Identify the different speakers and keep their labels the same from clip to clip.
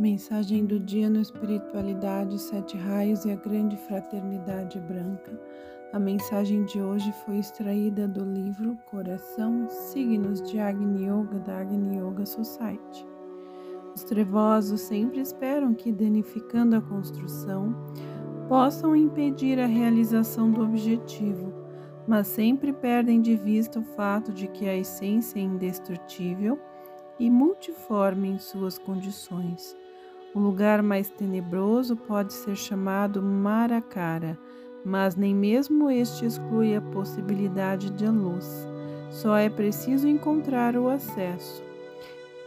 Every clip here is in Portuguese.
Speaker 1: Mensagem do dia no Espiritualidade, Sete Raios e a Grande Fraternidade Branca. A mensagem de hoje foi extraída do livro Coração Signos de Agni Yoga da Agni Yoga Society. Os trevosos sempre esperam que, danificando a construção, possam impedir a realização do objetivo, mas sempre perdem de vista o fato de que a essência é indestrutível e multiforme em suas condições. O lugar mais tenebroso pode ser chamado Maracara, mas nem mesmo este exclui a possibilidade de luz. Só é preciso encontrar o acesso.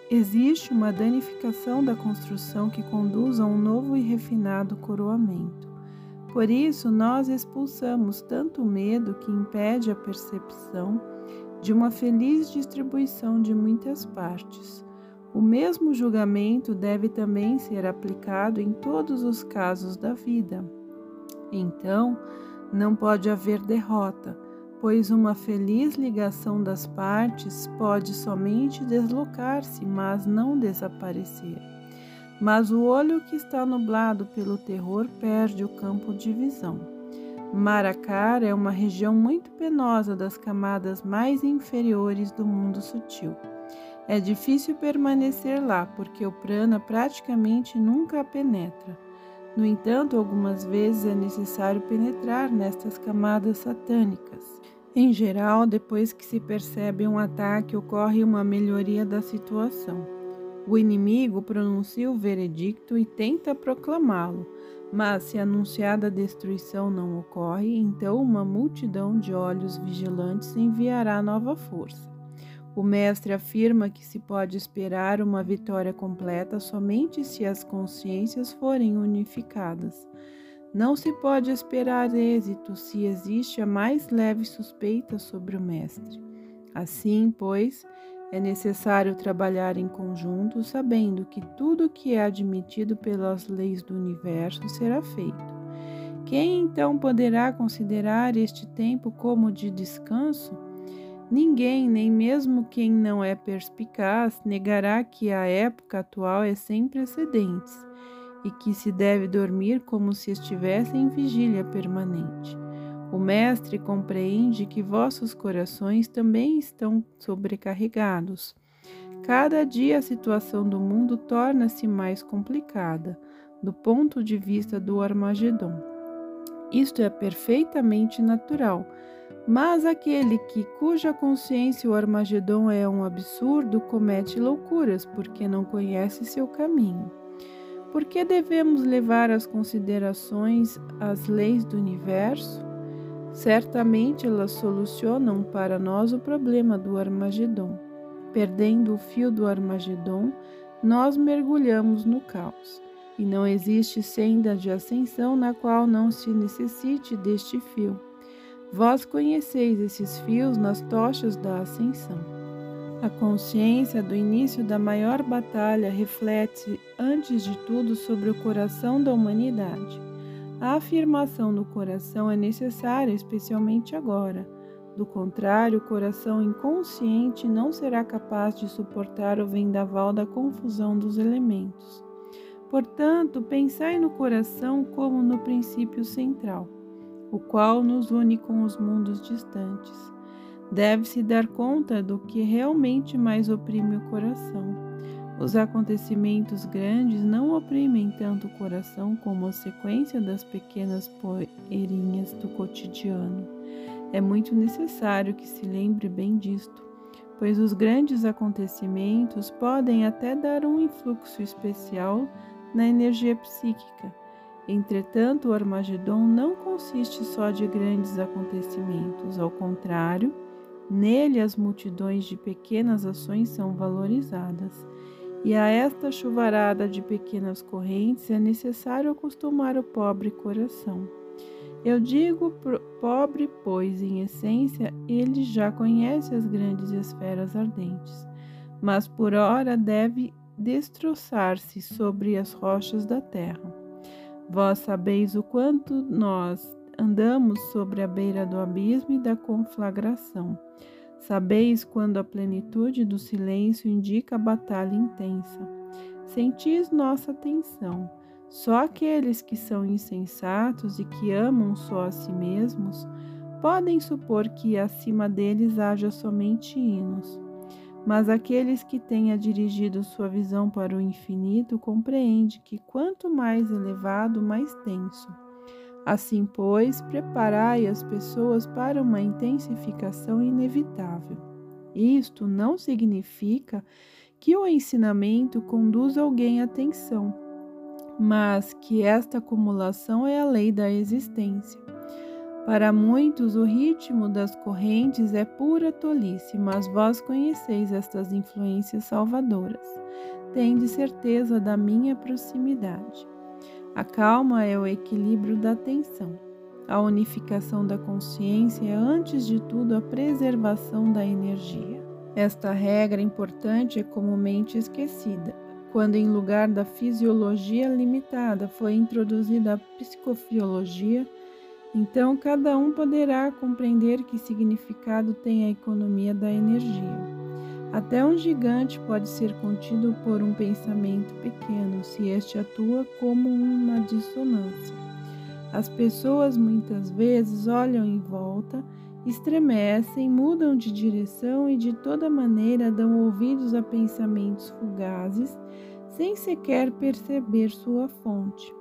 Speaker 1: Existe uma danificação da construção que conduz a um novo e refinado coroamento. Por isso, nós expulsamos tanto o medo que impede a percepção de uma feliz distribuição de muitas partes. O mesmo julgamento deve também ser aplicado em todos os casos da vida. Então, não pode haver derrota, pois uma feliz ligação das partes pode somente deslocar-se, mas não desaparecer. Mas o olho que está nublado pelo terror perde o campo de visão. Maracara é uma região muito penosa das camadas mais inferiores do mundo sutil. É difícil permanecer lá porque o prana praticamente nunca a penetra. No entanto, algumas vezes é necessário penetrar nestas camadas satânicas. Em geral, depois que se percebe um ataque, ocorre uma melhoria da situação. O inimigo pronuncia o veredicto e tenta proclamá-lo, mas se anunciada destruição não ocorre, então uma multidão de olhos vigilantes enviará nova força. O mestre afirma que se pode esperar uma vitória completa somente se as consciências forem unificadas. Não se pode esperar êxito se existe a mais leve suspeita sobre o mestre. Assim, pois, é necessário trabalhar em conjunto, sabendo que tudo que é admitido pelas leis do universo será feito. Quem então poderá considerar este tempo como de descanso? Ninguém, nem mesmo quem não é perspicaz, negará que a época atual é sem precedentes e que se deve dormir como se estivesse em vigília permanente. O Mestre compreende que vossos corações também estão sobrecarregados. Cada dia a situação do mundo torna-se mais complicada, do ponto de vista do Armagedon. Isto é perfeitamente natural, mas aquele que cuja consciência o Armagedon é um absurdo comete loucuras porque não conhece seu caminho. Por que devemos levar as considerações as leis do universo? Certamente elas solucionam para nós o problema do Armagedon. Perdendo o fio do Armagedon, nós mergulhamos no caos, e não existe senda de ascensão na qual não se necessite deste fio. Vós conheceis esses fios nas tochas da ascensão. A consciência do início da maior batalha reflete, antes de tudo, sobre o coração da humanidade. A afirmação no coração é necessária, especialmente agora. Do contrário, o coração inconsciente não será capaz de suportar o vendaval da confusão dos elementos. Portanto, pensai no coração como no princípio central, o qual nos une com os mundos distantes. Deve-se dar conta do que realmente mais oprime o coração os acontecimentos grandes não oprimem tanto o coração como a sequência das pequenas poeirinhas do cotidiano. É muito necessário que se lembre bem disto, pois os grandes acontecimentos podem até dar um influxo especial na energia psíquica. Entretanto, o Armagedon não consiste só de grandes acontecimentos, ao contrário, nele as multidões de pequenas ações são valorizadas e a esta chuvarada de pequenas correntes é necessário acostumar o pobre coração. Eu digo pobre, pois, em essência, ele já conhece as grandes esferas ardentes, mas por ora deve destroçar-se sobre as rochas da terra. Vós sabeis o quanto nós andamos sobre a beira do abismo e da conflagração Sabeis quando a plenitude do silêncio indica a batalha intensa. sentis nossa atenção. Só aqueles que são insensatos e que amam só a si mesmos podem supor que acima deles haja somente hinos. Mas aqueles que tenha dirigido sua visão para o infinito compreende que quanto mais elevado, mais tenso. Assim, pois, preparai as pessoas para uma intensificação inevitável. Isto não significa que o ensinamento conduz alguém à tensão, mas que esta acumulação é a lei da existência. Para muitos, o ritmo das correntes é pura tolice, mas vós conheceis estas influências salvadoras. Tende certeza da minha proximidade. A calma é o equilíbrio da atenção. A unificação da consciência é, antes de tudo, a preservação da energia. Esta regra importante é comumente esquecida, quando, em lugar da fisiologia limitada, foi introduzida a psicofisiologia então, cada um poderá compreender que significado tem a economia da energia. Até um gigante pode ser contido por um pensamento pequeno, se este atua como uma dissonância. As pessoas muitas vezes olham em volta, estremecem, mudam de direção e de toda maneira dão ouvidos a pensamentos fugazes, sem sequer perceber sua fonte.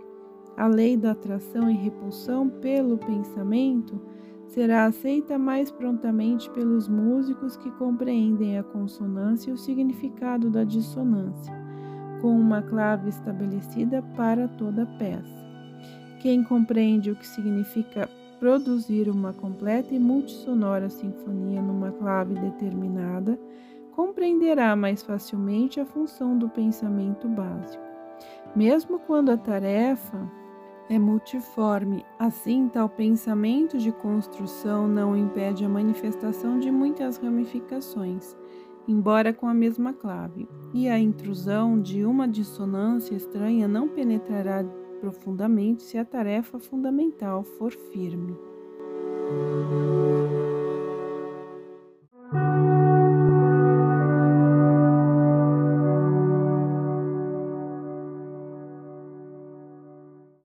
Speaker 1: A lei da atração e repulsão pelo pensamento será aceita mais prontamente pelos músicos que compreendem a consonância e o significado da dissonância, com uma clave estabelecida para toda peça. Quem compreende o que significa produzir uma completa e multissonora sinfonia numa clave determinada, compreenderá mais facilmente a função do pensamento básico. Mesmo quando a tarefa é multiforme. Assim, tal pensamento de construção não impede a manifestação de muitas ramificações, embora com a mesma clave, e a intrusão de uma dissonância estranha não penetrará profundamente se a tarefa fundamental for firme.